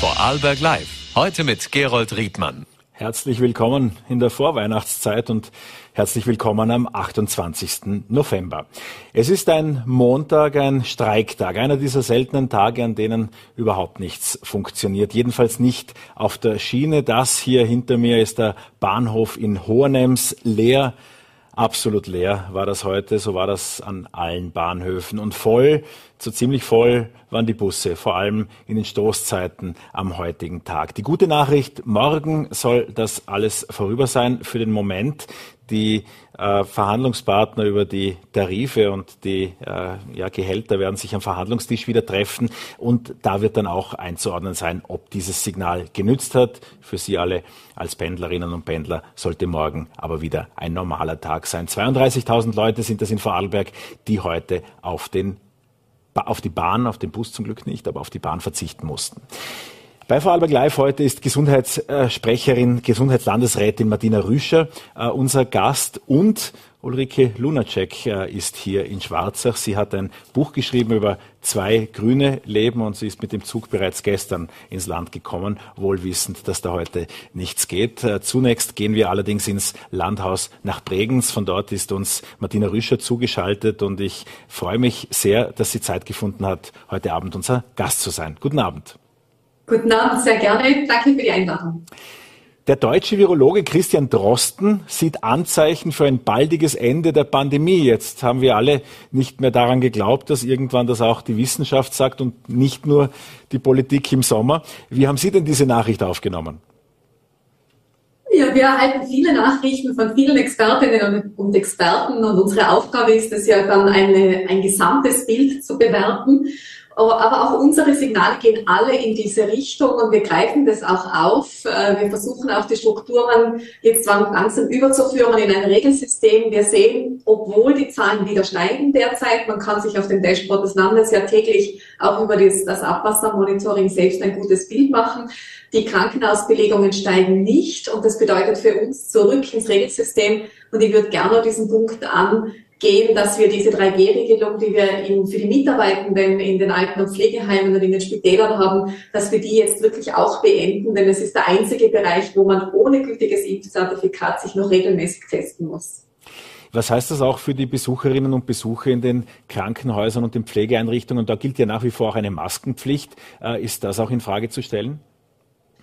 Vorarlberg Live. Heute mit Gerold Riedmann. Herzlich willkommen in der Vorweihnachtszeit und herzlich willkommen am 28. November. Es ist ein Montag, ein Streiktag, einer dieser seltenen Tage, an denen überhaupt nichts funktioniert. Jedenfalls nicht auf der Schiene. Das hier hinter mir ist der Bahnhof in Hohenems leer. Absolut leer war das heute, so war das an allen Bahnhöfen und voll so ziemlich voll waren die Busse, vor allem in den Stoßzeiten am heutigen Tag. Die gute Nachricht, morgen soll das alles vorüber sein für den Moment. Die äh, Verhandlungspartner über die Tarife und die äh, ja, Gehälter werden sich am Verhandlungstisch wieder treffen und da wird dann auch einzuordnen sein, ob dieses Signal genützt hat. Für Sie alle als Pendlerinnen und Pendler sollte morgen aber wieder ein normaler Tag sein. 32.000 Leute sind das in Vorarlberg, die heute auf den auf die Bahn, auf den Bus zum Glück nicht, aber auf die Bahn verzichten mussten. Bei Vorarlberg Live heute ist Gesundheitssprecherin, Gesundheitslandesrätin Martina Rüscher äh, unser Gast und Ulrike Lunacek äh, ist hier in Schwarzach. Sie hat ein Buch geschrieben über zwei grüne Leben und sie ist mit dem Zug bereits gestern ins Land gekommen, wohl wissend, dass da heute nichts geht. Äh, zunächst gehen wir allerdings ins Landhaus nach Bregenz. Von dort ist uns Martina Rüscher zugeschaltet und ich freue mich sehr, dass sie Zeit gefunden hat, heute Abend unser Gast zu sein. Guten Abend. Guten Abend, sehr gerne. Danke für die Einladung. Der deutsche Virologe Christian Drosten sieht Anzeichen für ein baldiges Ende der Pandemie. Jetzt haben wir alle nicht mehr daran geglaubt, dass irgendwann das auch die Wissenschaft sagt und nicht nur die Politik im Sommer. Wie haben Sie denn diese Nachricht aufgenommen? Ja, wir erhalten viele Nachrichten von vielen Expertinnen und Experten und unsere Aufgabe ist es ja dann eine, ein gesamtes Bild zu bewerten. Aber auch unsere Signale gehen alle in diese Richtung und wir greifen das auch auf. Äh, wir versuchen auch die Strukturen jetzt langsam überzuführen in ein Regelsystem. Wir sehen, obwohl die Zahlen wieder steigen derzeit, man kann sich auf dem Dashboard des Landes ja täglich auch über das Abwassermonitoring selbst ein gutes Bild machen. Die Krankenhausbelegungen steigen nicht und das bedeutet für uns zurück ins Regelsystem. Und ich würde gerne diesen Punkt an gehen, dass wir diese 3G-Regelung, die wir in, für die Mitarbeitenden in den Alten- und Pflegeheimen und in den Spitälern haben, dass wir die jetzt wirklich auch beenden, denn es ist der einzige Bereich, wo man ohne gültiges Impfzertifikat sich noch regelmäßig testen muss. Was heißt das auch für die Besucherinnen und Besucher in den Krankenhäusern und den Pflegeeinrichtungen? Da gilt ja nach wie vor auch eine Maskenpflicht. Äh, ist das auch in Frage zu stellen?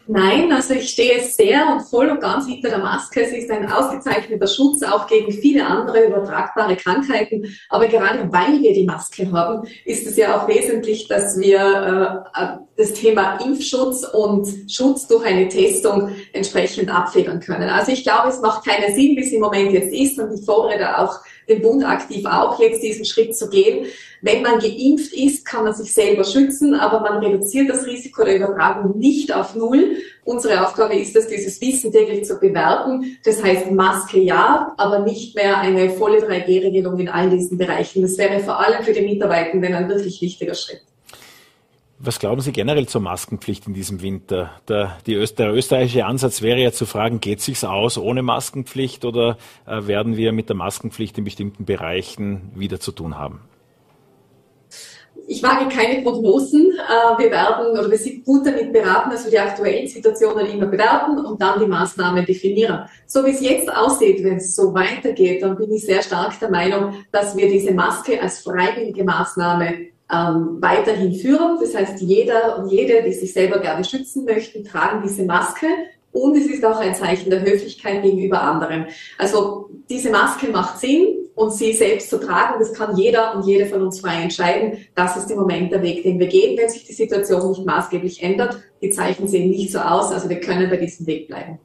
Nein, also ich stehe sehr und voll und ganz hinter der Maske. Es ist ein ausgezeichneter Schutz auch gegen viele andere übertragbare Krankheiten. Aber gerade weil wir die Maske haben, ist es ja auch wesentlich, dass wir äh, das Thema Impfschutz und Schutz durch eine Testung entsprechend abfedern können. Also ich glaube, es macht keinen Sinn, wie es im Moment jetzt ist. Und ich fordere da auch den Bund aktiv auch jetzt diesen Schritt zu gehen. Wenn man geimpft ist, kann man sich selber schützen, aber man reduziert das Risiko der Übertragung nicht auf Null. Unsere Aufgabe ist es, dieses Wissen täglich zu bewerten. Das heißt Maske ja, aber nicht mehr eine volle 3G-Regelung in all diesen Bereichen. Das wäre vor allem für die Mitarbeitenden ein wirklich wichtiger Schritt. Was glauben Sie generell zur Maskenpflicht in diesem Winter? Der, Öst der österreichische Ansatz wäre ja zu fragen, geht sich's aus ohne Maskenpflicht oder äh, werden wir mit der Maskenpflicht in bestimmten Bereichen wieder zu tun haben? Ich wage keine Prognosen. Äh, wir werden oder wir sind gut damit beraten, dass wir die aktuellen Situationen immer bewerten und dann die Maßnahmen definieren. So wie es jetzt aussieht, wenn es so weitergeht, dann bin ich sehr stark der Meinung, dass wir diese Maske als freiwillige Maßnahme ähm, weiterhin führen. Das heißt, jeder und jede, die sich selber gerne schützen möchten, tragen diese Maske. Und es ist auch ein Zeichen der Höflichkeit gegenüber anderen. Also diese Maske macht Sinn und sie selbst zu tragen, das kann jeder und jede von uns frei entscheiden. Das ist im Moment der Weg, den wir gehen, wenn sich die Situation nicht maßgeblich ändert. Die Zeichen sehen nicht so aus, also wir können bei diesem Weg bleiben.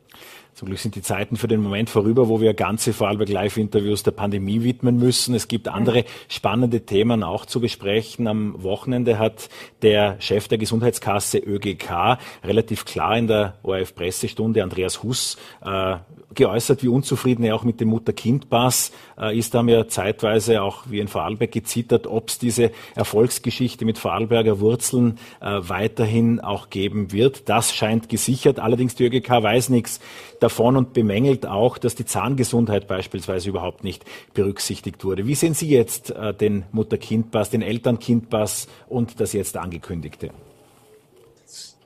Zum Glück sind die Zeiten für den Moment vorüber, wo wir ganze Vorarlberg Live-Interviews der Pandemie widmen müssen. Es gibt andere spannende Themen auch zu besprechen. Am Wochenende hat der Chef der Gesundheitskasse ÖGK relativ klar in der ORF-Pressestunde, Andreas Huss, äh, geäußert, wie unzufrieden er auch mit dem Mutter-Kind-Pass äh, ist. Da haben wir zeitweise auch wie in Vorarlberg gezittert, ob es diese Erfolgsgeschichte mit Vorarlberger Wurzeln äh, weiterhin auch geben wird. Das scheint gesichert. Allerdings die ÖGK weiß nichts davon und bemängelt auch, dass die Zahngesundheit beispielsweise überhaupt nicht berücksichtigt wurde. Wie sehen Sie jetzt äh, den Mutter-Kind-Pass, den Eltern-Kind-Pass und das jetzt angekündigte?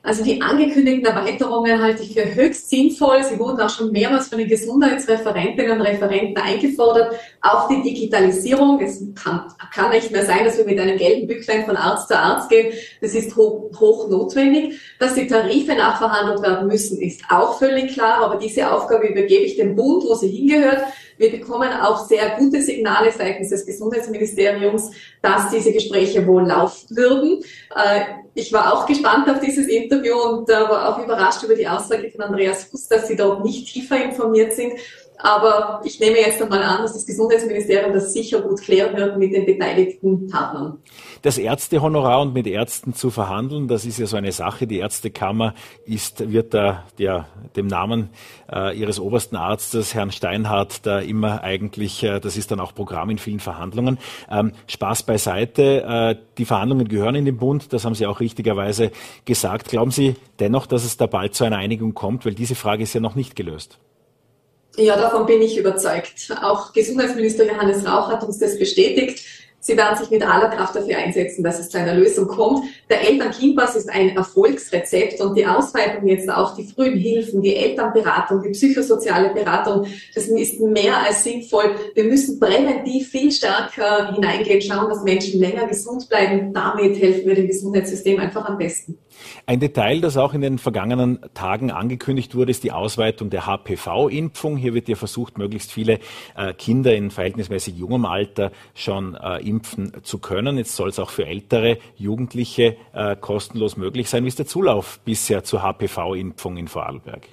Also die angekündigten Erweiterungen halte ich für höchst sinnvoll. Sie wurden auch schon mehrmals von den Gesundheitsreferentinnen und Referenten eingefordert. Auch die Digitalisierung. Es kann, kann nicht mehr sein, dass wir mit einem gelben Bücklein von Arzt zu Arzt gehen. Das ist hoch, hoch notwendig. Dass die Tarife nachverhandelt werden müssen, ist auch völlig klar. Aber diese Aufgabe übergebe ich dem Bund, wo sie hingehört. Wir bekommen auch sehr gute Signale seitens des Gesundheitsministeriums, dass diese Gespräche wohl laufen würden. Äh, ich war auch gespannt auf dieses Interview und war auch überrascht über die Aussage von Andreas Fuß, dass Sie dort nicht tiefer informiert sind. Aber ich nehme jetzt einmal an, dass das Gesundheitsministerium das sicher gut klären wird mit den beteiligten Partnern. Das Ärztehonorar und mit Ärzten zu verhandeln, das ist ja so eine Sache. Die Ärztekammer ist, wird da ja, dem Namen äh, ihres obersten Arztes, Herrn Steinhardt, da immer eigentlich, äh, das ist dann auch Programm in vielen Verhandlungen. Ähm, Spaß beiseite. Äh, die Verhandlungen gehören in den Bund, das haben Sie auch richtigerweise gesagt. Glauben Sie dennoch, dass es da bald zu einer Einigung kommt? Weil diese Frage ist ja noch nicht gelöst. Ja, davon bin ich überzeugt. Auch Gesundheitsminister Johannes Rauch hat uns das bestätigt. Sie werden sich mit aller Kraft dafür einsetzen, dass es zu einer Lösung kommt. Der Eltern-Kind-Pass ist ein Erfolgsrezept und die Ausweitung jetzt auf die frühen Hilfen, die Elternberatung, die psychosoziale Beratung, das ist mehr als sinnvoll. Wir müssen präventiv viel stärker hineingehen, schauen, dass Menschen länger gesund bleiben. Damit helfen wir dem Gesundheitssystem einfach am besten. Ein Detail, das auch in den vergangenen Tagen angekündigt wurde, ist die Ausweitung der HPV-Impfung. Hier wird ja versucht, möglichst viele äh, Kinder in verhältnismäßig jungem Alter schon äh, impfen zu können. Jetzt soll es auch für ältere Jugendliche äh, kostenlos möglich sein. Wie ist der Zulauf bisher zur HPV-Impfung in Vorarlberg?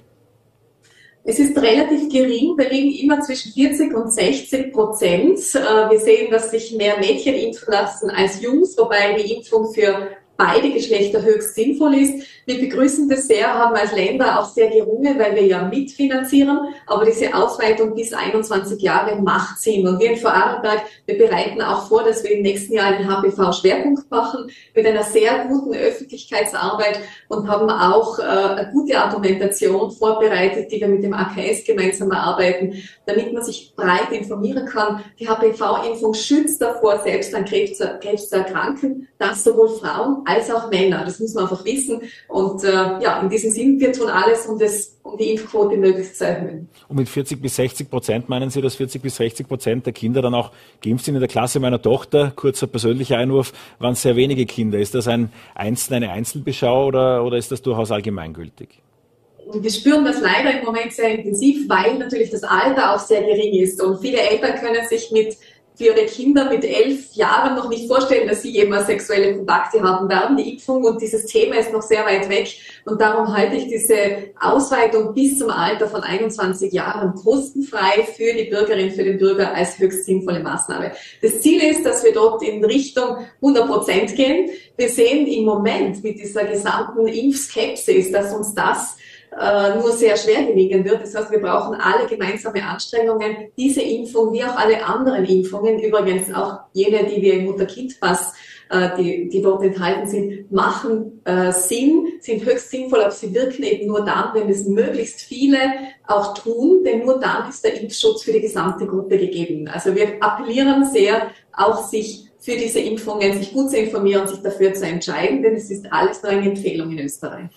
Es ist relativ gering. Wir liegen immer zwischen 40 und 60 Prozent. Wir sehen, dass sich mehr Mädchen impfen lassen als Jungs, wobei die Impfung für beide Geschlechter höchst sinnvoll ist. Wir begrüßen das sehr, haben als Länder auch sehr gerungen, weil wir ja mitfinanzieren, aber diese Ausweitung bis 21 Jahre macht Sinn. Und wir in Vorarlberg, wir bereiten auch vor, dass wir im nächsten Jahr einen HPV-Schwerpunkt machen mit einer sehr guten Öffentlichkeitsarbeit und haben auch äh, eine gute Argumentation vorbereitet, die wir mit dem AKS gemeinsam erarbeiten, damit man sich breit informieren kann. Die HPV-Impfung schützt davor, selbst an Krebs, Krebs zu erkranken, dass sowohl Frauen als auch Männer. Das muss man einfach wissen. Und äh, ja, in diesem Sinn, wir tun alles, um, das, um die Impfquote möglichst zu erhöhen. Und mit 40 bis 60 Prozent meinen Sie, dass 40 bis 60 Prozent der Kinder dann auch geimpft sind? In der Klasse meiner Tochter, kurzer persönlicher Einwurf, waren sehr wenige Kinder. Ist das ein Einzel, eine Einzelbeschau oder, oder ist das durchaus allgemeingültig? wir spüren das leider im Moment sehr intensiv, weil natürlich das Alter auch sehr gering ist. Und viele Eltern können sich mit für ihre Kinder mit elf Jahren noch nicht vorstellen, dass sie jemals sexuelle Kontakte haben werden, die Impfung. Und dieses Thema ist noch sehr weit weg. Und darum halte ich diese Ausweitung bis zum Alter von 21 Jahren kostenfrei für die Bürgerin, für den Bürger als höchst sinnvolle Maßnahme. Das Ziel ist, dass wir dort in Richtung 100 Prozent gehen. Wir sehen im Moment mit dieser gesamten Impfskepsis, dass uns das äh, nur sehr schwer gelingen wird. Das heißt, wir brauchen alle gemeinsame Anstrengungen, diese Impfung wie auch alle anderen Impfungen, übrigens auch jene, die wir im Mutter-Kind-Pass äh, die, die dort enthalten sind, machen äh, Sinn, sind höchst sinnvoll, aber sie wirken eben nur dann, wenn es möglichst viele auch tun, denn nur dann ist der Impfschutz für die gesamte Gruppe gegeben. Also wir appellieren sehr, auch sich für diese Impfungen, sich gut zu informieren, sich dafür zu entscheiden, denn es ist alles nur eine Empfehlung in Österreich.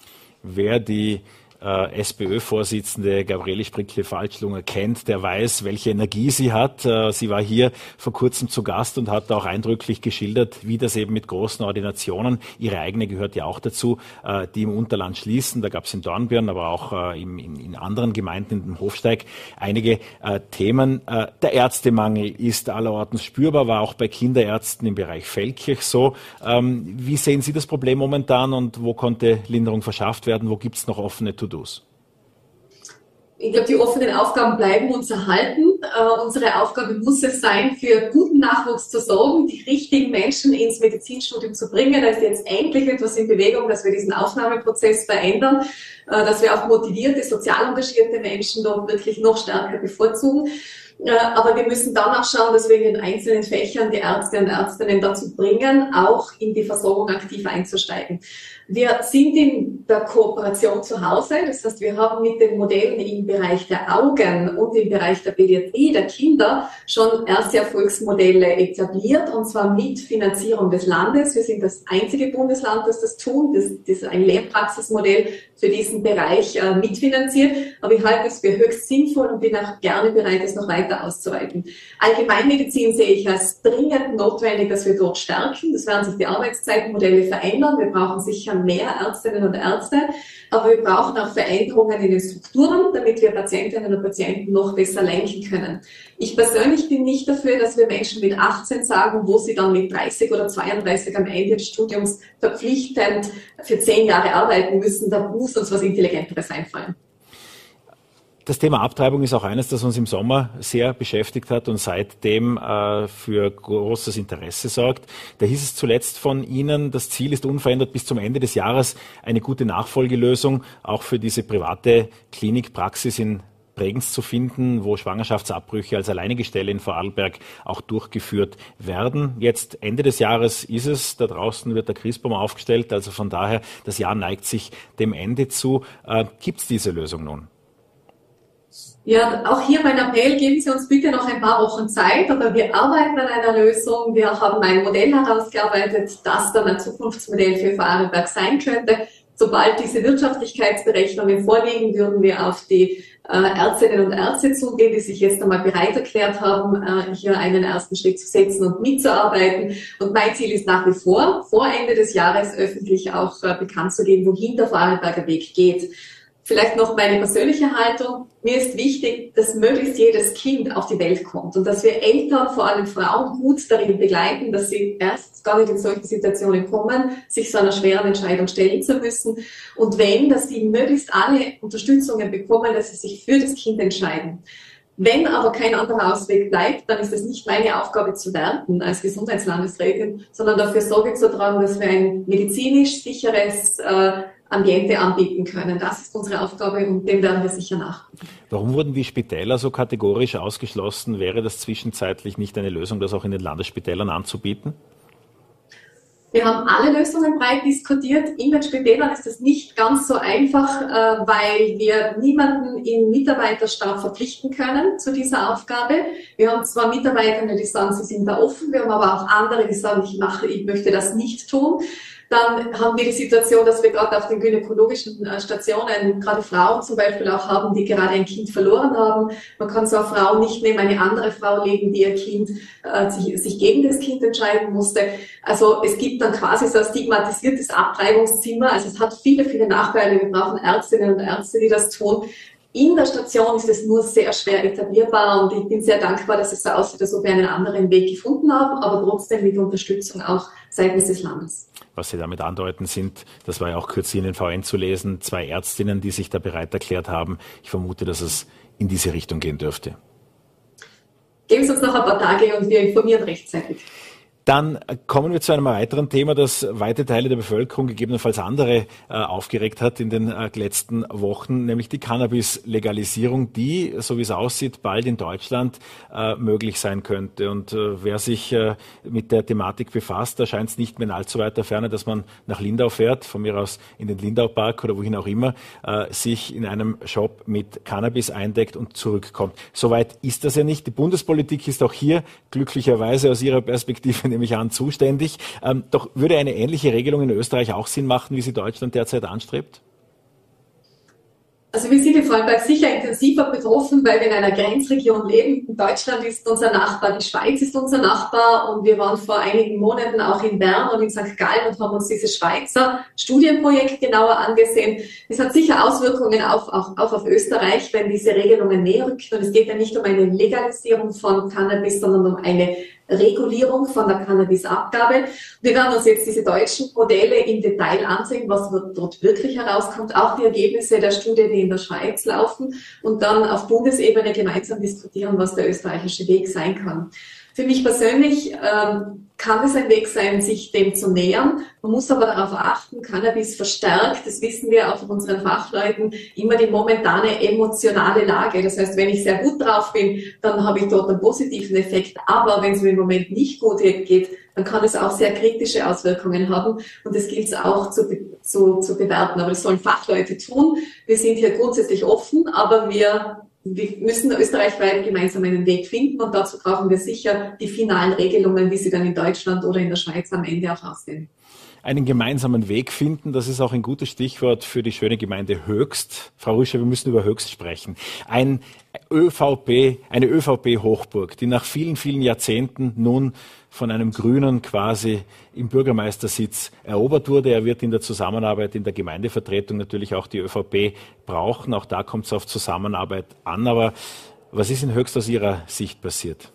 Wer die äh, SPÖ-Vorsitzende Gabriele Sprickle-Falschlunger kennt, der weiß, welche Energie sie hat. Äh, sie war hier vor kurzem zu Gast und hat auch eindrücklich geschildert, wie das eben mit großen Ordinationen, ihre eigene gehört ja auch dazu, äh, die im Unterland schließen. Da gab es in Dornbirn, aber auch äh, im, in, in, anderen Gemeinden, in dem Hofsteig, einige äh, Themen. Äh, der Ärztemangel ist allerorten spürbar, war auch bei Kinderärzten im Bereich Feldkirch so. Ähm, wie sehen Sie das Problem momentan und wo konnte Linderung verschafft werden? Wo gibt es noch offene To-Dos? Ich glaube, die offenen Aufgaben bleiben uns erhalten. Äh, unsere Aufgabe muss es sein, für guten Nachwuchs zu sorgen, die richtigen Menschen ins Medizinstudium zu bringen. Da ist jetzt endlich etwas in Bewegung, dass wir diesen Aufnahmeprozess verändern, äh, dass wir auch motivierte, sozial engagierte Menschen dort wirklich noch stärker bevorzugen. Äh, aber wir müssen dann auch schauen, dass wir in den einzelnen Fächern die Ärzte und Ärztinnen dazu bringen, auch in die Versorgung aktiv einzusteigen. Wir sind in der Kooperation zu Hause. Das heißt, wir haben mit den Modellen im Bereich der Augen und im Bereich der Pädiatrie der Kinder schon erste Erfolgsmodelle etabliert und zwar mit Finanzierung des Landes. Wir sind das einzige Bundesland, das das tut. Das, das ist ein Lehrpraxismodell für diesen Bereich äh, mitfinanziert. Aber ich halte es für höchst sinnvoll und bin auch gerne bereit, es noch weiter auszuweiten. Allgemeinmedizin sehe ich als dringend notwendig, dass wir dort stärken. Das werden sich die Arbeitszeitmodelle verändern. Wir brauchen sicher mehr Ärztinnen und Ärzte, aber wir brauchen auch Veränderungen in den Strukturen, damit wir Patientinnen und Patienten noch besser lenken können. Ich persönlich bin nicht dafür, dass wir Menschen mit 18 sagen, wo sie dann mit 30 oder 32 am Ende des Studiums verpflichtend für zehn Jahre arbeiten müssen. Da muss uns was Intelligenteres einfallen. Das Thema Abtreibung ist auch eines, das uns im Sommer sehr beschäftigt hat und seitdem äh, für großes Interesse sorgt. Da hieß es zuletzt von Ihnen, das Ziel ist unverändert bis zum Ende des Jahres eine gute Nachfolgelösung auch für diese private Klinikpraxis in Bregenz zu finden, wo Schwangerschaftsabbrüche als alleinige Stelle in Vorarlberg auch durchgeführt werden. Jetzt Ende des Jahres ist es, da draußen wird der Christbaum aufgestellt, also von daher, das Jahr neigt sich dem Ende zu. Äh, Gibt es diese Lösung nun? Ja, auch hier mein Appell, geben Sie uns bitte noch ein paar Wochen Zeit, aber wir arbeiten an einer Lösung. Wir haben ein Modell herausgearbeitet, das dann ein Zukunftsmodell für Vorarlberg sein könnte. Sobald diese Wirtschaftlichkeitsberechnungen vorliegen, würden wir auf die äh, Ärztinnen und Ärzte zugehen, die sich jetzt einmal bereit erklärt haben, äh, hier einen ersten Schritt zu setzen und mitzuarbeiten. Und mein Ziel ist nach wie vor, vor Ende des Jahres öffentlich auch äh, bekannt zu geben, wohin der Vorarlberger Weg geht. Vielleicht noch meine persönliche Haltung. Mir ist wichtig, dass möglichst jedes Kind auf die Welt kommt und dass wir Eltern, vor allem Frauen, gut darin begleiten, dass sie erst gar nicht in solche Situationen kommen, sich so einer schweren Entscheidung stellen zu müssen. Und wenn, dass sie möglichst alle Unterstützungen bekommen, dass sie sich für das Kind entscheiden. Wenn aber kein anderer Ausweg bleibt, dann ist es nicht meine Aufgabe zu werten als Gesundheitslandesrätin, sondern dafür Sorge zu tragen, dass wir ein medizinisch sicheres äh, Ambiente anbieten können. Das ist unsere Aufgabe und dem werden wir sicher nach. Warum wurden die Spitäler so kategorisch ausgeschlossen? Wäre das zwischenzeitlich nicht eine Lösung, das auch in den Landesspitälern anzubieten? Wir haben alle Lösungen breit diskutiert. In den Spitälern ist das nicht ganz so einfach, äh, weil wir niemanden im Mitarbeiterstab verpflichten können zu dieser Aufgabe. Wir haben zwar Mitarbeiter, die sagen, sie sind da offen, wir haben aber auch andere, die sagen, ich mache, ich möchte das nicht tun. Dann haben wir die Situation, dass wir gerade auf den gynäkologischen äh, Stationen gerade Frauen zum Beispiel auch haben, die gerade ein Kind verloren haben. Man kann so eine Frau nicht neben eine andere Frau legen, die ihr Kind äh, sich, sich gegen das Kind entscheiden musste. Also es gibt dann quasi so ein stigmatisiertes Abtreibungszimmer. Also es hat viele, viele Nachteile. Wir brauchen Ärztinnen und Ärzte, die das tun. In der Station ist es nur sehr schwer etablierbar und ich bin sehr dankbar, dass es so aussieht, als ob wir einen anderen Weg gefunden haben, aber trotzdem mit Unterstützung auch seitens des Landes. Was Sie damit andeuten sind, das war ja auch kürzlich in den VN zu lesen, zwei Ärztinnen, die sich da bereit erklärt haben. Ich vermute, dass es in diese Richtung gehen dürfte. Geben Sie uns noch ein paar Tage und wir informieren rechtzeitig. Dann kommen wir zu einem weiteren Thema, das weite Teile der Bevölkerung, gegebenenfalls andere, äh, aufgeregt hat in den äh, letzten Wochen, nämlich die Cannabis-Legalisierung, die, so wie es aussieht, bald in Deutschland äh, möglich sein könnte. Und wer sich mit der Thematik befasst, da scheint es nicht mehr in allzu weiter Ferne, dass man nach Lindau fährt, von mir aus in den Lindau-Park oder wohin auch immer, sich in einem Shop mit Cannabis eindeckt und zurückkommt. Soweit ist das ja nicht. Die Bundespolitik ist auch hier glücklicherweise aus ihrer Perspektive nehme ich an, zuständig. Ähm, doch würde eine ähnliche Regelung in Österreich auch Sinn machen, wie sie Deutschland derzeit anstrebt? Also wir sind in Vorarlberg sicher intensiver betroffen, weil wir in einer Grenzregion leben. Deutschland ist unser Nachbar, die Schweiz ist unser Nachbar und wir waren vor einigen Monaten auch in Bern und in St. Gallen und haben uns dieses Schweizer Studienprojekt genauer angesehen. Es hat sicher Auswirkungen auf, auch, auch auf Österreich, wenn diese Regelungen näher rücken. Und es geht ja nicht um eine Legalisierung von Cannabis, sondern um eine Regulierung von der Cannabisabgabe. Wir werden uns jetzt diese deutschen Modelle im Detail ansehen, was dort wirklich herauskommt, auch die Ergebnisse der Studie, die in der Schweiz laufen und dann auf Bundesebene gemeinsam diskutieren, was der österreichische Weg sein kann. Für mich persönlich ähm, kann es ein Weg sein, sich dem zu nähern. Man muss aber darauf achten, Cannabis verstärkt, das wissen wir auch von unseren Fachleuten, immer die momentane emotionale Lage. Das heißt, wenn ich sehr gut drauf bin, dann habe ich dort einen positiven Effekt. Aber wenn es mir im Moment nicht gut geht, dann kann es auch sehr kritische Auswirkungen haben. Und das gilt es auch zu, zu, zu bewerten. Aber das sollen Fachleute tun. Wir sind hier grundsätzlich offen, aber wir wir müssen österreichweit gemeinsam einen Weg finden und dazu brauchen wir sicher die finalen Regelungen, wie sie dann in Deutschland oder in der Schweiz am Ende auch aussehen. Einen gemeinsamen Weg finden, das ist auch ein gutes Stichwort für die schöne Gemeinde Höchst. Frau Rüscher, wir müssen über Höchst sprechen. Ein ÖVP, eine ÖVP-Hochburg, die nach vielen, vielen Jahrzehnten nun von einem Grünen quasi im Bürgermeistersitz erobert wurde. Er wird in der Zusammenarbeit in der Gemeindevertretung natürlich auch die ÖVP brauchen. Auch da kommt es auf Zusammenarbeit an. Aber was ist in Höchst aus Ihrer Sicht passiert?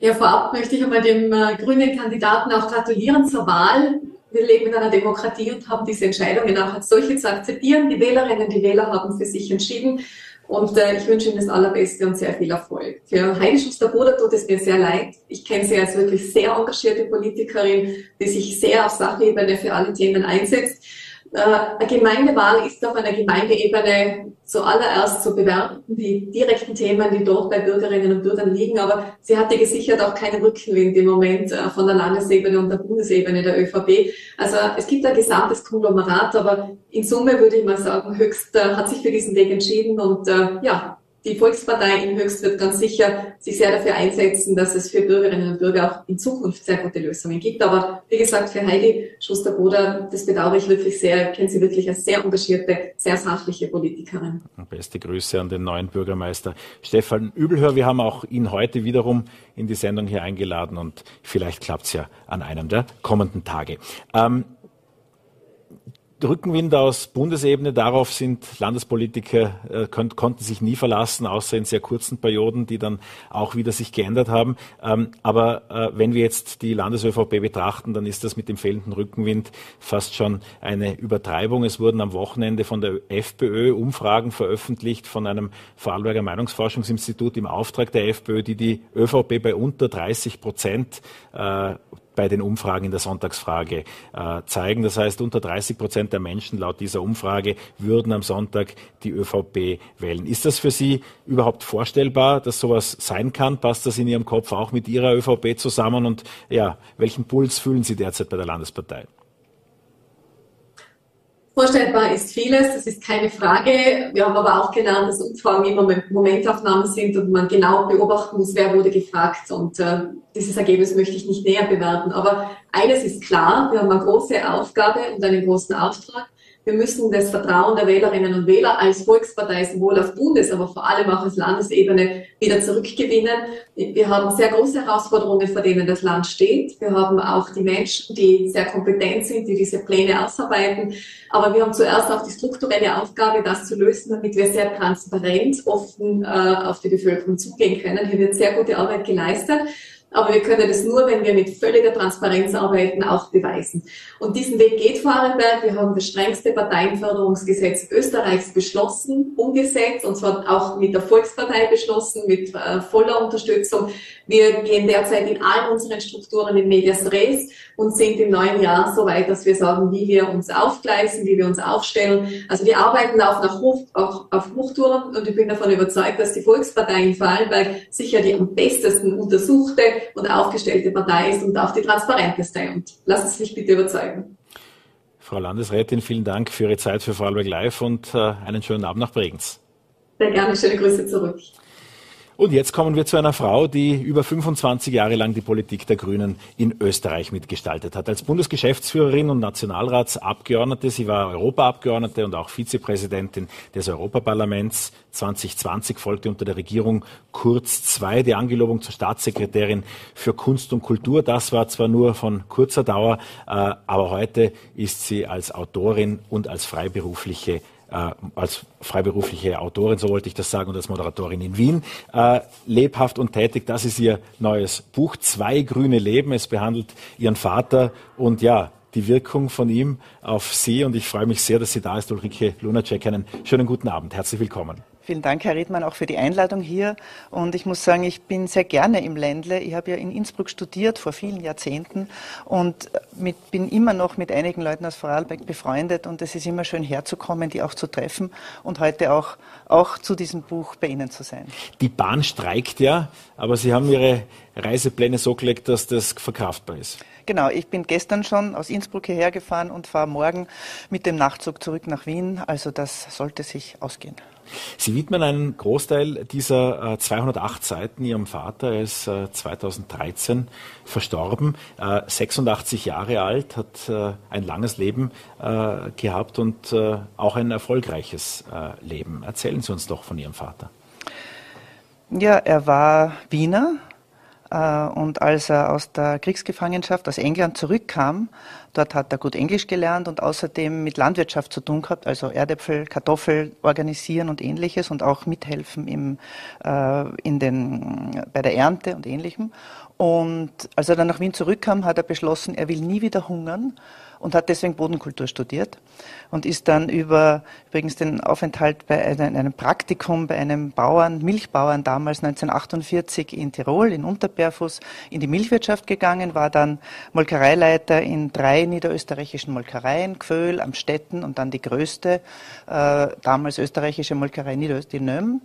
Ja, vorab möchte ich einmal dem äh, grünen Kandidaten auch gratulieren zur Wahl. Wir leben in einer Demokratie und haben diese Entscheidungen auch als solche zu akzeptieren. Die Wählerinnen und die Wähler haben für sich entschieden. Und äh, ich wünsche Ihnen das Allerbeste und sehr viel Erfolg. Für Heidi Schuster-Bruder tut es mir sehr leid. Ich kenne sie als wirklich sehr engagierte Politikerin, die sich sehr auf Sachebene für alle Themen einsetzt. Äh, eine Gemeindewahl ist auf einer Gemeindeebene zuallererst zu bewerten, die direkten Themen, die dort bei Bürgerinnen und Bürgern liegen. Aber sie hatte gesichert auch keinen Rückenwind im Moment äh, von der Landesebene und der Bundesebene der ÖVP. Also es gibt ein gesamtes Konglomerat, aber in Summe würde ich mal sagen, Höchst äh, hat sich für diesen Weg entschieden und ja, die Volkspartei in Höchst wird ganz sicher sich sehr dafür einsetzen, dass es für Bürgerinnen und Bürger auch in Zukunft sehr gute Lösungen gibt. Aber wie gesagt, für Heidi Schuster-Bruder, das bedauere ich wirklich sehr, kennen Sie wirklich als sehr engagierte, sehr sachliche Politikerin. Beste Grüße an den neuen Bürgermeister Stefan Übelhör. Wir haben auch ihn heute wiederum in die Sendung hier eingeladen und vielleicht klappt es ja an einem der kommenden Tage. Ähm, Rückenwind aus Bundesebene, darauf sind Landespolitiker, äh, kon konnten sich nie verlassen, außer in sehr kurzen Perioden, die dann auch wieder sich geändert haben. Ähm, aber äh, wenn wir jetzt die Landes-ÖVP betrachten, dann ist das mit dem fehlenden Rückenwind fast schon eine Übertreibung. Es wurden am Wochenende von der FPÖ Umfragen veröffentlicht von einem Vorarlberger Meinungsforschungsinstitut im Auftrag der FPÖ, die die ÖVP bei unter 30 Prozent äh, bei den Umfragen in der Sonntagsfrage äh, zeigen. Das heißt, unter 30 Prozent der Menschen laut dieser Umfrage würden am Sonntag die ÖVP wählen. Ist das für Sie überhaupt vorstellbar, dass sowas sein kann? Passt das in Ihrem Kopf auch mit Ihrer ÖVP zusammen? Und ja, welchen Puls fühlen Sie derzeit bei der Landespartei? Vorstellbar ist vieles, das ist keine Frage. Wir haben aber auch gelernt, dass Umfragen immer Momentaufnahmen sind und man genau beobachten muss, wer wurde gefragt. Und äh, dieses Ergebnis möchte ich nicht näher bewerten. Aber eines ist klar, wir haben eine große Aufgabe und einen großen Auftrag. Wir müssen das Vertrauen der Wählerinnen und Wähler als Volkspartei sowohl auf Bundes-, aber vor allem auch auf Landesebene wieder zurückgewinnen. Wir haben sehr große Herausforderungen, vor denen das Land steht. Wir haben auch die Menschen, die sehr kompetent sind, die diese Pläne ausarbeiten. Aber wir haben zuerst auch die strukturelle Aufgabe, das zu lösen, damit wir sehr transparent, offen äh, auf die Bevölkerung zugehen können. Hier wird sehr gute Arbeit geleistet. Aber wir können das nur, wenn wir mit völliger Transparenz arbeiten, auch beweisen. Und diesen Weg geht Vorarlberg. Wir haben das strengste Parteienförderungsgesetz Österreichs beschlossen, umgesetzt, und zwar auch mit der Volkspartei beschlossen, mit äh, voller Unterstützung. Wir gehen derzeit in all unseren Strukturen in Medias Res und sind im neuen Jahr so weit, dass wir sagen, wie wir uns aufgleisen, wie wir uns aufstellen. Also wir arbeiten auch nach Hoch, auch auf Hochtouren und ich bin davon überzeugt, dass die Volkspartei in Vorarlberg sicher die am besten untersuchte und aufgestellte Partei ist und auch die transparenteste. Und lassen Sie sich bitte überzeugen. Frau Landesrätin, vielen Dank für Ihre Zeit für Vorarlberg Live und äh, einen schönen Abend nach Bregenz. Sehr gerne, schöne Grüße zurück. Und jetzt kommen wir zu einer Frau, die über 25 Jahre lang die Politik der Grünen in Österreich mitgestaltet hat. Als Bundesgeschäftsführerin und Nationalratsabgeordnete, sie war Europaabgeordnete und auch Vizepräsidentin des Europaparlaments. 2020 folgte unter der Regierung Kurz II die Angelobung zur Staatssekretärin für Kunst und Kultur. Das war zwar nur von kurzer Dauer, äh, aber heute ist sie als Autorin und als freiberufliche äh, als freiberufliche Autorin, so wollte ich das sagen, und als Moderatorin in Wien, äh, lebhaft und tätig. Das ist ihr neues Buch, Zwei grüne Leben. Es behandelt ihren Vater und ja, die Wirkung von ihm auf Sie. Und ich freue mich sehr, dass sie da ist, Ulrike Lunacek. Einen schönen guten Abend. Herzlich willkommen. Vielen Dank, Herr Riedmann, auch für die Einladung hier. Und ich muss sagen, ich bin sehr gerne im Ländle. Ich habe ja in Innsbruck studiert vor vielen Jahrzehnten und mit, bin immer noch mit einigen Leuten aus Vorarlberg befreundet. Und es ist immer schön herzukommen, die auch zu treffen und heute auch, auch zu diesem Buch bei Ihnen zu sein. Die Bahn streikt ja, aber Sie haben Ihre Reisepläne so gelegt, dass das verkraftbar ist. Genau, ich bin gestern schon aus Innsbruck hierher gefahren und fahre morgen mit dem Nachtzug zurück nach Wien. Also das sollte sich ausgehen. Sie widmen einen Großteil dieser äh, 208 Seiten Ihrem Vater. Er ist äh, 2013 verstorben, äh, 86 Jahre alt, hat äh, ein langes Leben äh, gehabt und äh, auch ein erfolgreiches Leben. Erzählen Sie uns doch von Ihrem Vater. Ja, er war Wiener, und als er aus der Kriegsgefangenschaft aus England zurückkam, Dort hat er gut Englisch gelernt und außerdem mit Landwirtschaft zu tun gehabt, also Erdäpfel, Kartoffel organisieren und ähnliches und auch mithelfen im, äh, in den, bei der Ernte und ähnlichem. Und als er dann nach Wien zurückkam, hat er beschlossen, er will nie wieder hungern und hat deswegen Bodenkultur studiert und ist dann über übrigens den Aufenthalt bei einem, Praktikum bei einem Bauern, Milchbauern damals 1948 in Tirol, in Unterberfuß, in die Milchwirtschaft gegangen, war dann Molkereileiter in drei niederösterreichischen Molkereien, Gföhl, Amstetten und dann die größte, äh, damals österreichische Molkerei Niederösterreich, Nöm.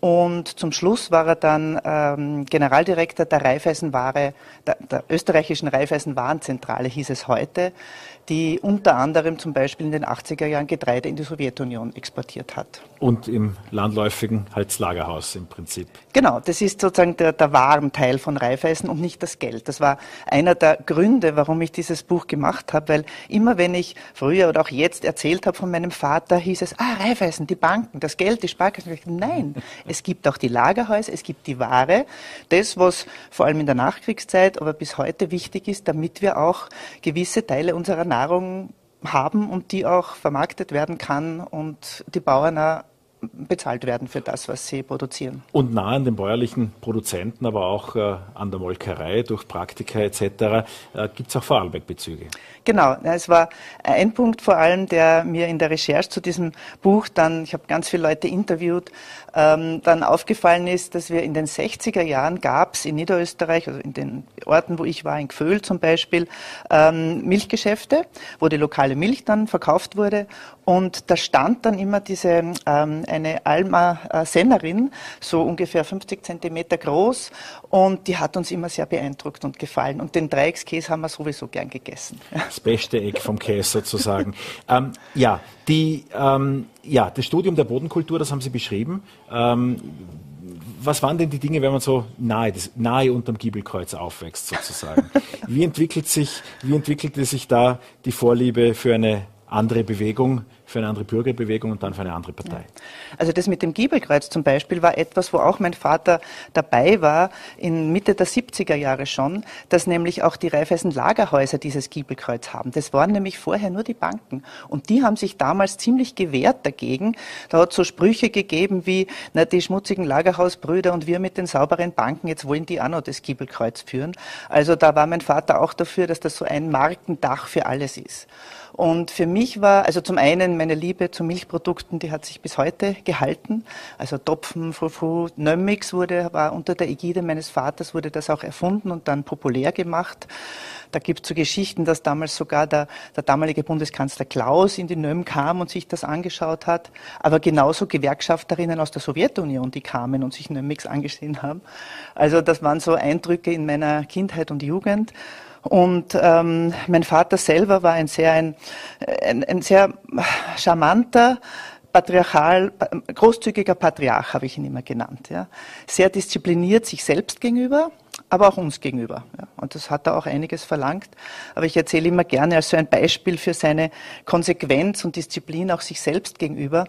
Und zum Schluss war er dann ähm, Generaldirektor der Raiffeisenware, der, der österreichischen Raiffeisenwarenzentrale hieß es heute, die unter anderem zum Beispiel in den 80er Jahren Getreide in die Sowjetunion exportiert hat. Und im landläufigen Halslagerhaus im Prinzip. Genau, das ist sozusagen der, der Warenteil von Raiffeisen und nicht das Geld. Das war einer der Gründe, warum ich dieses Buch gemacht habe, weil immer wenn ich früher oder auch jetzt erzählt habe von meinem Vater, hieß es, ah, Raiffeisen, die Banken, das Geld, die Sparkassen. Nein, es gibt auch die Lagerhäuser, es gibt die Ware. Das, was vor allem in der Nachkriegszeit, aber bis heute wichtig ist, damit wir auch gewisse Teile unserer Nahrung haben und die auch vermarktet werden kann und die Bauern auch bezahlt werden für das, was sie produzieren. Und nah an den bäuerlichen Produzenten, aber auch äh, an der Molkerei durch Praktika etc. Äh, gibt es auch Vorarlberg-Bezüge. Genau, es war ein Punkt vor allem, der mir in der Recherche zu diesem Buch dann, ich habe ganz viele Leute interviewt, ähm, dann aufgefallen ist, dass wir in den 60er Jahren gab es in Niederösterreich, also in den Orten, wo ich war, in Gföhl zum Beispiel, ähm, Milchgeschäfte, wo die lokale Milch dann verkauft wurde und da stand dann immer diese ähm, eine Alma äh, Sennerin, so ungefähr 50 Zentimeter groß, und die hat uns immer sehr beeindruckt und gefallen. Und den Dreieckskäse haben wir sowieso gern gegessen. Das beste Eck vom Käse sozusagen. ähm, ja, die, ähm, ja, das Studium der Bodenkultur, das haben Sie beschrieben. Ähm, was waren denn die Dinge, wenn man so nahe, nahe unterm Giebelkreuz aufwächst sozusagen? Wie entwickelt sich, wie entwickelte sich da die Vorliebe für eine andere Bewegung, für eine andere Bürgerbewegung und dann für eine andere Partei. Also das mit dem Giebelkreuz zum Beispiel war etwas, wo auch mein Vater dabei war, in Mitte der 70er Jahre schon, dass nämlich auch die Raiffeisen Lagerhäuser dieses Giebelkreuz haben. Das waren nämlich vorher nur die Banken. Und die haben sich damals ziemlich gewehrt dagegen. Da hat es so Sprüche gegeben wie, na, die schmutzigen Lagerhausbrüder und wir mit den sauberen Banken, jetzt wollen die auch noch das Giebelkreuz führen. Also da war mein Vater auch dafür, dass das so ein Markendach für alles ist. Und für mich war, also zum einen meine Liebe zu Milchprodukten, die hat sich bis heute gehalten. Also Topfen, Fufu, Nömmix wurde, war unter der Ägide meines Vaters wurde das auch erfunden und dann populär gemacht. Da gibt es so Geschichten, dass damals sogar der, der damalige Bundeskanzler Klaus in die Nöm kam und sich das angeschaut hat. Aber genauso Gewerkschafterinnen aus der Sowjetunion, die kamen und sich Nömmix angesehen haben. Also das waren so Eindrücke in meiner Kindheit und Jugend. Und ähm, mein Vater selber war ein sehr, ein, ein, ein sehr charmanter, patriarchal, großzügiger Patriarch, habe ich ihn immer genannt. Ja. Sehr diszipliniert sich selbst gegenüber, aber auch uns gegenüber. Ja. Und das hat er auch einiges verlangt. Aber ich erzähle immer gerne als so ein Beispiel für seine Konsequenz und Disziplin auch sich selbst gegenüber.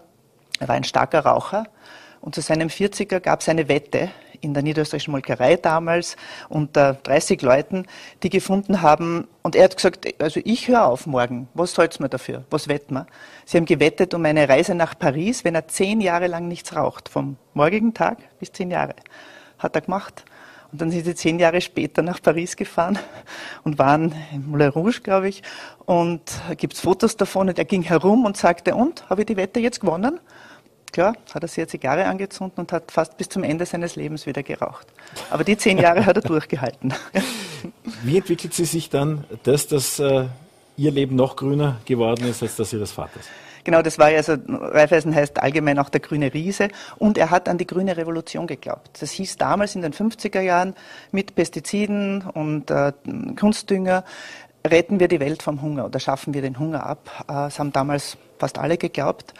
Er war ein starker Raucher und zu seinem 40er gab es eine Wette in der niederösterreichischen Molkerei damals unter 30 Leuten, die gefunden haben, und er hat gesagt, also ich höre auf morgen, was soll's mir dafür, was wetten wir? Sie haben gewettet um eine Reise nach Paris, wenn er zehn Jahre lang nichts raucht, vom morgigen Tag bis zehn Jahre. Hat er gemacht. Und dann sind sie zehn Jahre später nach Paris gefahren und waren im Moulin Rouge, glaube ich. Und gibt es Fotos davon und er ging herum und sagte, und, habe ich die Wette jetzt gewonnen? Klar, hat er eine Zigarre angezündet und hat fast bis zum Ende seines Lebens wieder geraucht. Aber die zehn Jahre hat er durchgehalten. Wie entwickelt sie sich dann das, dass äh, ihr Leben noch grüner geworden ist als das ihres Vaters? Genau, das war ja so, Raiffeisen heißt allgemein auch der grüne Riese und er hat an die grüne Revolution geglaubt. Das hieß damals in den 50er Jahren mit Pestiziden und äh, Kunstdünger retten wir die Welt vom Hunger oder schaffen wir den Hunger ab. Äh, das haben damals fast alle geglaubt.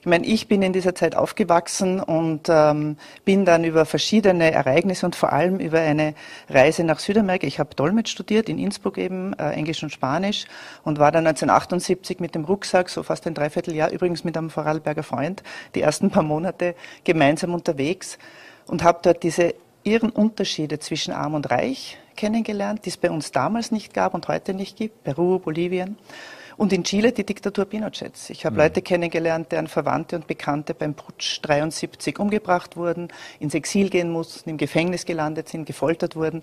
Ich meine, ich bin in dieser Zeit aufgewachsen und ähm, bin dann über verschiedene Ereignisse und vor allem über eine Reise nach Südamerika. Ich habe Dolmetsch studiert in Innsbruck eben, äh, Englisch und Spanisch und war dann 1978 mit dem Rucksack, so fast ein Dreivierteljahr, übrigens mit einem Vorarlberger Freund, die ersten paar Monate gemeinsam unterwegs und habe dort diese irren Unterschiede zwischen Arm und Reich kennengelernt, die es bei uns damals nicht gab und heute nicht gibt, Peru, Bolivien. Und in Chile die Diktatur Pinochets. Ich habe mhm. Leute kennengelernt, deren Verwandte und Bekannte beim Putsch 73 umgebracht wurden, ins Exil gehen mussten, im Gefängnis gelandet sind, gefoltert wurden.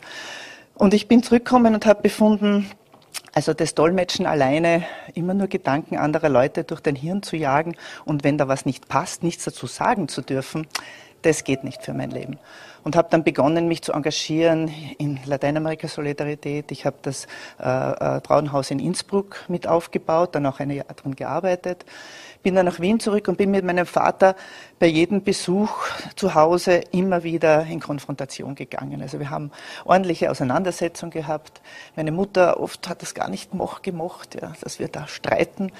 Und ich bin zurückgekommen und habe befunden, also das Dolmetschen alleine, immer nur Gedanken anderer Leute durch dein Hirn zu jagen und wenn da was nicht passt, nichts dazu sagen zu dürfen, das geht nicht für mein Leben und habe dann begonnen, mich zu engagieren in Lateinamerika Solidarität. Ich habe das äh, äh, Frauenhaus in Innsbruck mit aufgebaut, dann auch eine Jahr daran gearbeitet. Bin dann nach Wien zurück und bin mit meinem Vater bei jedem Besuch zu Hause immer wieder in Konfrontation gegangen. Also wir haben ordentliche Auseinandersetzungen gehabt. Meine Mutter oft hat das gar nicht gemocht, ja, dass wir da streiten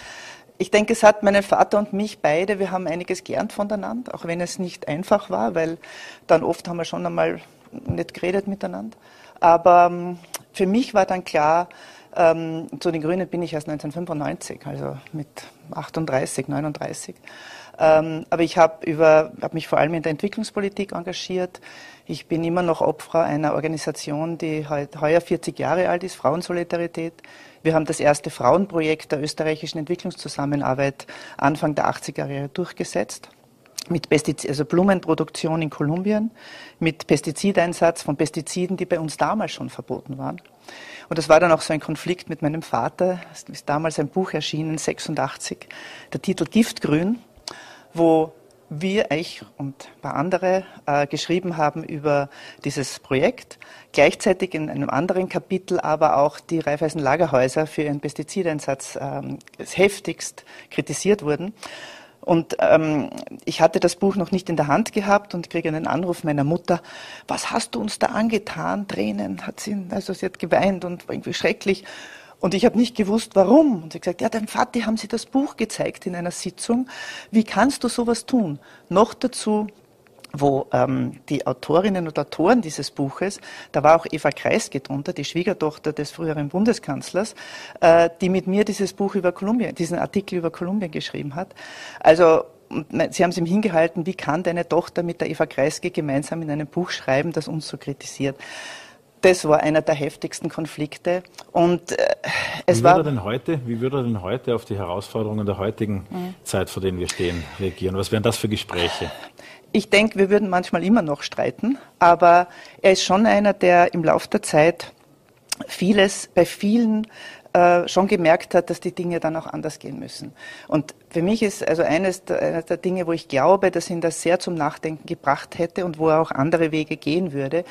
ich denke, es hat meinen Vater und mich beide, wir haben einiges gelernt voneinander, auch wenn es nicht einfach war, weil dann oft haben wir schon einmal nicht geredet miteinander. Aber ähm, für mich war dann klar, ähm, zu den Grünen bin ich erst 1995, also mit 38, 39. Ähm, aber ich habe hab mich vor allem in der Entwicklungspolitik engagiert. Ich bin immer noch Opfer einer Organisation, die heuer 40 Jahre alt ist, Frauensolidarität. Wir haben das erste Frauenprojekt der österreichischen Entwicklungszusammenarbeit Anfang der 80er Jahre durchgesetzt mit Pestizid, also Blumenproduktion in Kolumbien, mit Pestizideinsatz von Pestiziden, die bei uns damals schon verboten waren. Und das war dann auch so ein Konflikt mit meinem Vater. Es ist damals ein Buch erschienen, 86, der Titel Giftgrün, wo wir, ich und ein paar andere, äh, geschrieben haben über dieses Projekt. Gleichzeitig in einem anderen Kapitel aber auch die Raiffeisen Lagerhäuser für ihren Pestizideinsatz ähm, heftigst kritisiert wurden. Und ähm, ich hatte das Buch noch nicht in der Hand gehabt und kriege einen Anruf meiner Mutter. Was hast du uns da angetan? Tränen hat sie, also sie hat geweint und war irgendwie schrecklich. Und ich habe nicht gewusst, warum. Und sie hat gesagt, ja, dein Vati haben sie das Buch gezeigt in einer Sitzung. Wie kannst du sowas tun? Noch dazu wo ähm, die Autorinnen und Autoren dieses Buches, da war auch Eva Kreisky drunter, die Schwiegertochter des früheren Bundeskanzlers, äh, die mit mir dieses Buch über Kolumbien, diesen Artikel über Kolumbien geschrieben hat. Also Sie haben es ihm hingehalten, wie kann deine Tochter mit der Eva Kreisky gemeinsam in einem Buch schreiben, das uns so kritisiert? Das war einer der heftigsten Konflikte. Und äh, es wie war. Würde denn heute, wie würde er denn heute auf die Herausforderungen der heutigen mhm. Zeit, vor denen wir stehen, reagieren? Was wären das für Gespräche? Ich denke, wir würden manchmal immer noch streiten, aber er ist schon einer, der im Laufe der Zeit vieles bei vielen äh, schon gemerkt hat, dass die Dinge dann auch anders gehen müssen. Und für mich ist also eines der, eines der Dinge, wo ich glaube, dass ihn das sehr zum Nachdenken gebracht hätte und wo er auch andere Wege gehen würde,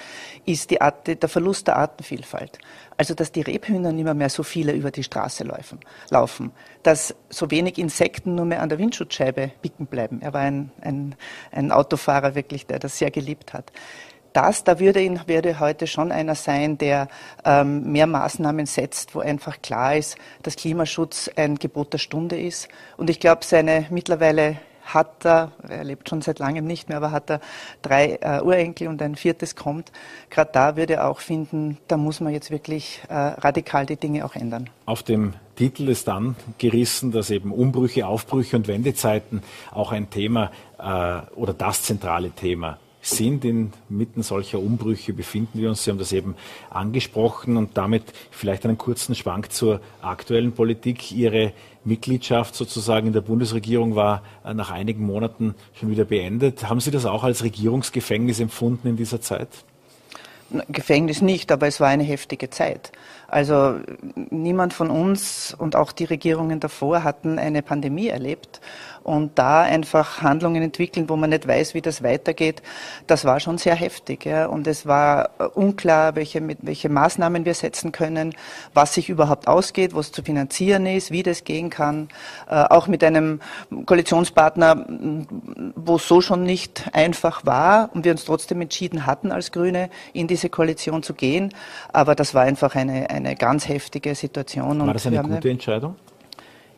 ist die Art, der Verlust der Artenvielfalt. Also, dass die Rebhühner nicht mehr, mehr so viele über die Straße laufen, laufen, dass so wenig Insekten nur mehr an der Windschutzscheibe bicken bleiben. Er war ein, ein, ein Autofahrer wirklich, der das sehr geliebt hat das, da würde, ihn, würde heute schon einer sein, der ähm, mehr Maßnahmen setzt, wo einfach klar ist, dass Klimaschutz ein Gebot der Stunde ist. Und ich glaube, seine mittlerweile hat er, er lebt schon seit langem nicht mehr, aber hat er drei äh, Urenkel und ein viertes kommt. Gerade da würde er auch finden, da muss man jetzt wirklich äh, radikal die Dinge auch ändern. Auf dem Titel ist dann gerissen, dass eben Umbrüche, Aufbrüche und Wendezeiten auch ein Thema äh, oder das zentrale Thema sind. Inmitten solcher Umbrüche befinden wir uns. Sie haben das eben angesprochen und damit vielleicht einen kurzen Schwank zur aktuellen Politik. Ihre Mitgliedschaft sozusagen in der Bundesregierung war äh, nach einigen Monaten schon wieder beendet. Haben Sie das auch als Regierungsgefängnis empfunden in dieser Zeit? Gefängnis nicht, aber es war eine heftige Zeit. Also niemand von uns und auch die Regierungen davor hatten eine Pandemie erlebt und da einfach Handlungen entwickeln, wo man nicht weiß, wie das weitergeht, das war schon sehr heftig. Ja. Und es war äh, unklar, welche, welche Maßnahmen wir setzen können, was sich überhaupt ausgeht, was zu finanzieren ist, wie das gehen kann. Äh, auch mit einem Koalitionspartner, wo es so schon nicht einfach war und wir uns trotzdem entschieden hatten, als Grüne in diese Koalition zu gehen. Aber das war einfach eine, eine ganz heftige Situation. War das eine gute Entscheidung?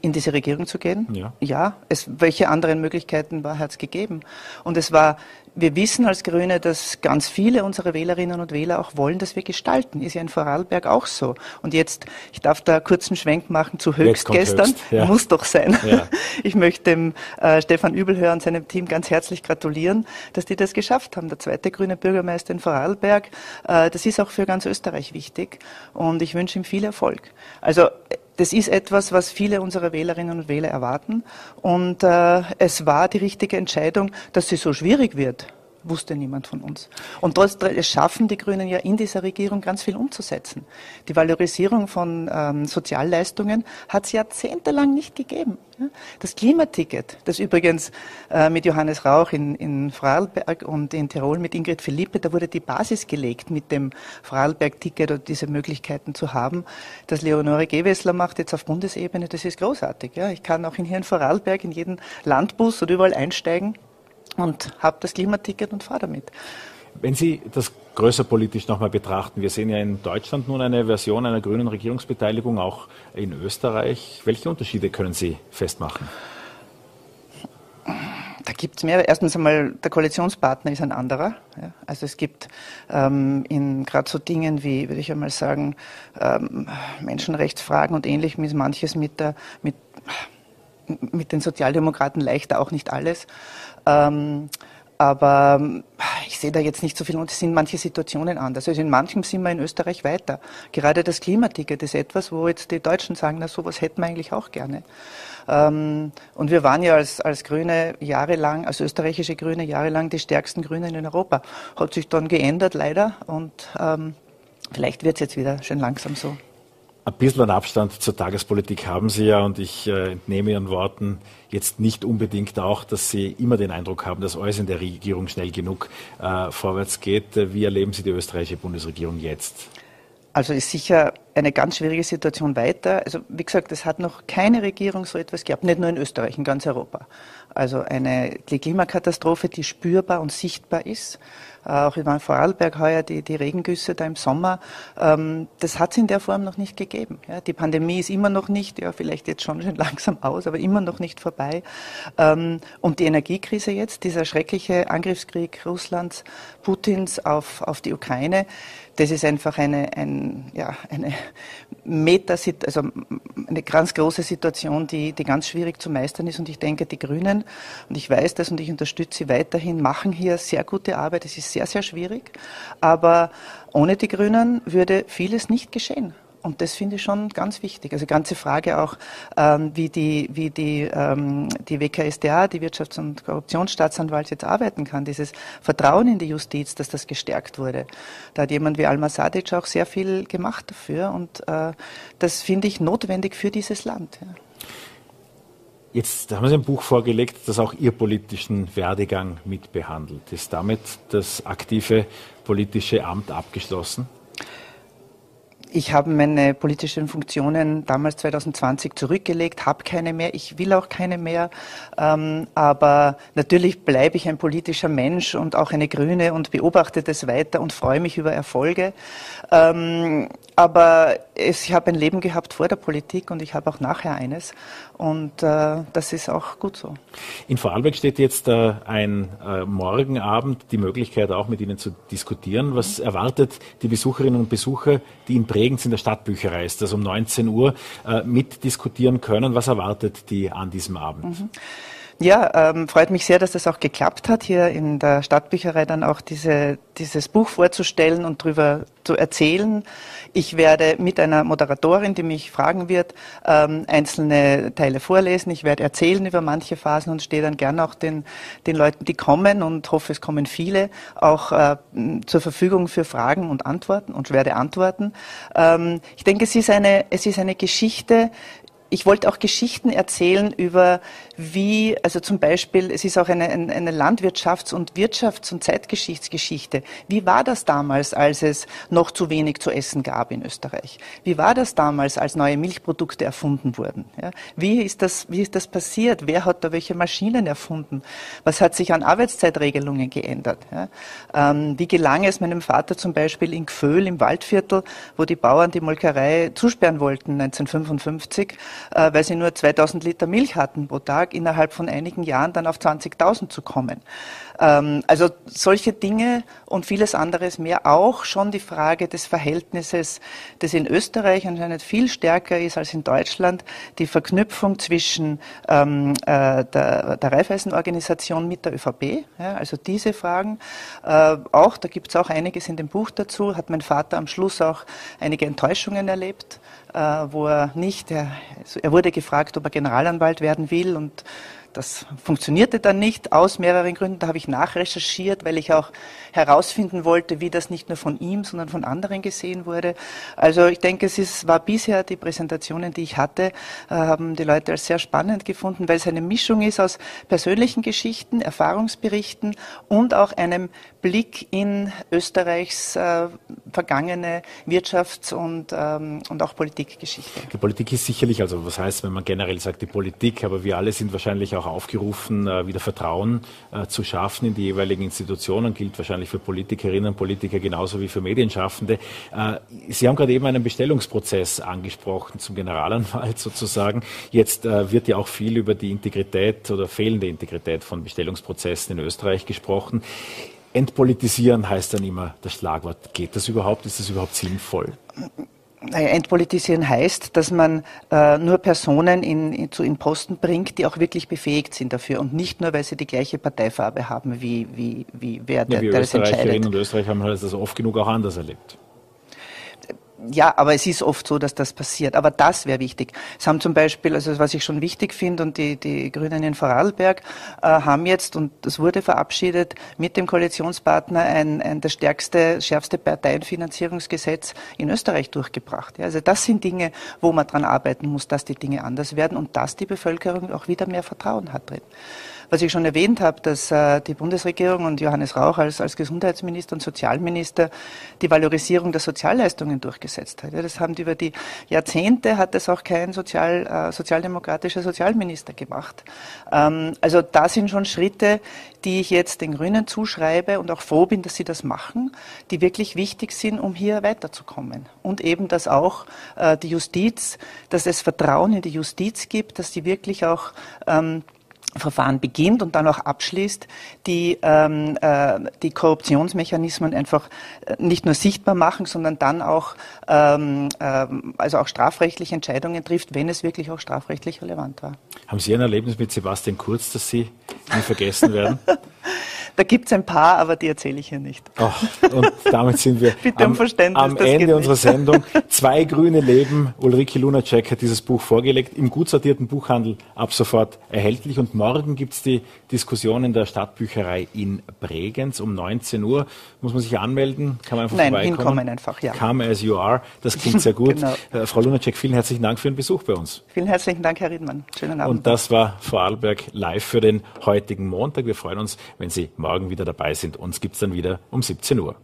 In diese Regierung zu gehen? Ja. Ja, es, welche anderen Möglichkeiten war, hat es gegeben? Und es war, wir wissen als Grüne, dass ganz viele unserer Wählerinnen und Wähler auch wollen, dass wir gestalten. Ist ja in Vorarlberg auch so. Und jetzt, ich darf da kurzen Schwenk machen zu Höchst gestern. Höchst, ja. Muss doch sein. Ja. Ich möchte dem äh, Stefan Übelhör und seinem Team ganz herzlich gratulieren, dass die das geschafft haben. Der zweite grüne Bürgermeister in Vorarlberg. Äh, das ist auch für ganz Österreich wichtig. Und ich wünsche ihm viel Erfolg. Also, das ist etwas, was viele unserer Wählerinnen und Wähler erwarten. Und äh, es war die richtige Entscheidung, dass sie so schwierig wird wusste niemand von uns. Und trotzdem schaffen die Grünen ja in dieser Regierung ganz viel umzusetzen. Die Valorisierung von ähm, Sozialleistungen hat es jahrzehntelang nicht gegeben. Das Klimaticket, das übrigens äh, mit Johannes Rauch in, in Vorarlberg und in Tirol mit Ingrid Philippe, da wurde die Basis gelegt, mit dem Vorarlberg-Ticket oder diese Möglichkeiten zu haben. Das Leonore Gewessler macht jetzt auf Bundesebene, das ist großartig. Ja? Ich kann auch in hier in Vorarlberg in jeden Landbus oder überall einsteigen und habe das Klimaticket und fahre damit. Wenn Sie das größer politisch nochmal betrachten, wir sehen ja in Deutschland nun eine Version einer grünen Regierungsbeteiligung, auch in Österreich. Welche Unterschiede können Sie festmachen? Da gibt es mehr. Erstens einmal, der Koalitionspartner ist ein anderer. Ja. Also es gibt ähm, in gerade so Dingen wie, würde ich einmal sagen, ähm, Menschenrechtsfragen und ähnlichem ist manches mit, der, mit, mit den Sozialdemokraten leichter, auch nicht alles. Ähm, aber ich sehe da jetzt nicht so viel und es sind manche Situationen anders. Also in manchem sind wir in Österreich weiter. Gerade das Klimaticket ist etwas, wo jetzt die Deutschen sagen, na sowas hätten wir eigentlich auch gerne. Ähm, und wir waren ja als, als Grüne jahrelang, als österreichische Grüne jahrelang die stärksten Grünen in Europa. Hat sich dann geändert leider und ähm, vielleicht wird es jetzt wieder schön langsam so. Ein bisschen Abstand zur Tagespolitik haben Sie ja und ich äh, entnehme Ihren Worten jetzt nicht unbedingt auch, dass Sie immer den Eindruck haben, dass alles in der Regierung schnell genug äh, vorwärts geht. Wie erleben Sie die österreichische Bundesregierung jetzt? Also ist sicher eine ganz schwierige Situation weiter. Also wie gesagt, es hat noch keine Regierung so etwas gehabt, nicht nur in Österreich, in ganz Europa. Also eine Klimakatastrophe, die spürbar und sichtbar ist. Äh, auch in Vorarlberg heuer die, die Regengüsse da im Sommer. Ähm, das hat es in der Form noch nicht gegeben. Die Pandemie ist immer noch nicht, ja vielleicht jetzt schon, schon langsam aus, aber immer noch nicht vorbei. Ähm, und die Energiekrise jetzt, dieser schreckliche Angriffskrieg Russlands, Putins auf, auf die Ukraine, das ist einfach eine, ein, ja, eine Meta, also eine ganz große Situation, die, die ganz schwierig zu meistern ist. Und ich denke, die Grünen, und ich weiß das und ich unterstütze sie weiterhin, machen hier sehr gute Arbeit. Es ist sehr, sehr schwierig. Aber ohne die Grünen würde vieles nicht geschehen. Und das finde ich schon ganz wichtig. Also ganze Frage auch, ähm, wie die, wie die, ähm, die WKSDA, die Wirtschafts- und Korruptionsstaatsanwalt jetzt arbeiten kann, dieses Vertrauen in die Justiz, dass das gestärkt wurde. Da hat jemand wie Alma Sadic auch sehr viel gemacht dafür und äh, das finde ich notwendig für dieses Land. Ja. Jetzt haben Sie ein Buch vorgelegt, das auch Ihr politischen Werdegang mitbehandelt. Ist damit das aktive politische Amt abgeschlossen? Ich habe meine politischen Funktionen damals 2020 zurückgelegt, habe keine mehr, ich will auch keine mehr. Ähm, aber natürlich bleibe ich ein politischer Mensch und auch eine Grüne und beobachte das weiter und freue mich über Erfolge. Ähm, aber ich habe ein Leben gehabt vor der Politik und ich habe auch nachher eines. Und äh, das ist auch gut so. In Vorarlberg steht jetzt äh, ein äh, Morgenabend, die Möglichkeit auch mit Ihnen zu diskutieren. Was erwartet die Besucherinnen und Besucher, die in Bregenz in der Stadtbücherei ist, also um 19 Uhr äh, mitdiskutieren können? Was erwartet die an diesem Abend? Mhm. Ja, ähm, freut mich sehr, dass das auch geklappt hat, hier in der Stadtbücherei dann auch diese, dieses Buch vorzustellen und darüber zu erzählen. Ich werde mit einer Moderatorin, die mich fragen wird, ähm, einzelne Teile vorlesen. Ich werde erzählen über manche Phasen und stehe dann gerne auch den, den Leuten, die kommen und hoffe, es kommen viele, auch äh, zur Verfügung für Fragen und Antworten und werde antworten. Ähm, ich denke, es ist eine, es ist eine Geschichte, ich wollte auch Geschichten erzählen über wie, also zum Beispiel, es ist auch eine, eine Landwirtschafts- und Wirtschafts- und Zeitgeschichtsgeschichte. Wie war das damals, als es noch zu wenig zu essen gab in Österreich? Wie war das damals, als neue Milchprodukte erfunden wurden? Ja? Wie, ist das, wie ist das passiert? Wer hat da welche Maschinen erfunden? Was hat sich an Arbeitszeitregelungen geändert? Ja? Ähm, wie gelang es meinem Vater zum Beispiel in Gföhl im Waldviertel, wo die Bauern die Molkerei zusperren wollten 1955, äh, weil sie nur 2000 Liter Milch hatten pro Tag? Innerhalb von einigen Jahren dann auf 20.000 zu kommen. Ähm, also solche Dinge und vieles anderes mehr. Auch schon die Frage des Verhältnisses, das in Österreich anscheinend viel stärker ist als in Deutschland, die Verknüpfung zwischen ähm, äh, der, der Raiffeisenorganisation mit der ÖVP. Ja, also diese Fragen. Äh, auch, da gibt es auch einiges in dem Buch dazu, hat mein Vater am Schluss auch einige Enttäuschungen erlebt, wo er nicht, er, er wurde gefragt, ob er Generalanwalt werden will und das funktionierte dann nicht aus mehreren Gründen. Da habe ich nachrecherchiert, weil ich auch herausfinden wollte, wie das nicht nur von ihm, sondern von anderen gesehen wurde. Also ich denke, es ist, war bisher die Präsentationen, die ich hatte, äh, haben die Leute als sehr spannend gefunden, weil es eine Mischung ist aus persönlichen Geschichten, Erfahrungsberichten und auch einem Blick in Österreichs äh, vergangene Wirtschafts- und, ähm, und auch Politikgeschichte. Die Politik ist sicherlich, also was heißt, wenn man generell sagt, die Politik, aber wir alle sind wahrscheinlich auch aufgerufen, äh, wieder Vertrauen äh, zu schaffen in die jeweiligen Institutionen, gilt wahrscheinlich für Politikerinnen und Politiker genauso wie für Medienschaffende. Äh, Sie haben gerade eben einen Bestellungsprozess angesprochen zum Generalanwalt sozusagen. Jetzt wird ja auch viel über die Integrität oder fehlende Integrität von Bestellungsprozessen in Österreich gesprochen. Entpolitisieren heißt dann immer das Schlagwort. Geht das überhaupt? Ist das überhaupt sinnvoll? Entpolitisieren heißt, dass man äh, nur Personen in, in, zu in Posten bringt, die auch wirklich befähigt sind dafür und nicht nur, weil sie die gleiche Parteifarbe haben, wie, wie, wie wer ja, der, wir der das entscheidet. Österreicherinnen und Österreicher haben das oft genug auch anders erlebt. Ja, aber es ist oft so, dass das passiert. Aber das wäre wichtig. Es haben zum Beispiel, also was ich schon wichtig finde, und die, die Grünen in Vorarlberg äh, haben jetzt, und das wurde verabschiedet, mit dem Koalitionspartner ein, ein das stärkste, schärfste Parteienfinanzierungsgesetz in Österreich durchgebracht. Ja, also das sind Dinge, wo man dran arbeiten muss, dass die Dinge anders werden und dass die Bevölkerung auch wieder mehr Vertrauen hat drin was ich schon erwähnt habe, dass äh, die Bundesregierung und Johannes Rauch als, als Gesundheitsminister und Sozialminister die Valorisierung der Sozialleistungen durchgesetzt hat. Ja, das haben die über die Jahrzehnte hat das auch kein sozial, äh, sozialdemokratischer Sozialminister gemacht. Ähm, also da sind schon Schritte, die ich jetzt den Grünen zuschreibe und auch froh bin, dass sie das machen, die wirklich wichtig sind, um hier weiterzukommen. Und eben, dass auch äh, die Justiz, dass es Vertrauen in die Justiz gibt, dass die wirklich auch ähm, Verfahren beginnt und dann auch abschließt, die ähm, äh, die Korruptionsmechanismen einfach äh, nicht nur sichtbar machen, sondern dann auch ähm, äh, also auch strafrechtliche Entscheidungen trifft, wenn es wirklich auch strafrechtlich relevant war. Haben Sie ein Erlebnis mit Sebastian Kurz, das Sie nie vergessen werden? Da gibt es ein paar, aber die erzähle ich hier nicht. Ach, und damit sind wir Bitte um am, am Ende unserer Sendung. Zwei grüne Leben. Ulrike Lunacek hat dieses Buch vorgelegt, im gut sortierten Buchhandel ab sofort erhältlich. Und morgen gibt es die Diskussion in der Stadtbücherei in Bregenz um 19 Uhr. Muss man sich anmelden? Kann man einfach Nein, vorbeikommen? hinkommen einfach, ja. Come as you are. Das klingt sehr gut. genau. äh, Frau Lunacek, vielen herzlichen Dank für den Besuch bei uns. Vielen herzlichen Dank, Herr Riedmann. Schönen Abend. Und das war Vorarlberg live für den heutigen Montag. Wir freuen uns, wenn Sie morgen morgen wieder dabei sind. Uns gibt es dann wieder um 17 Uhr.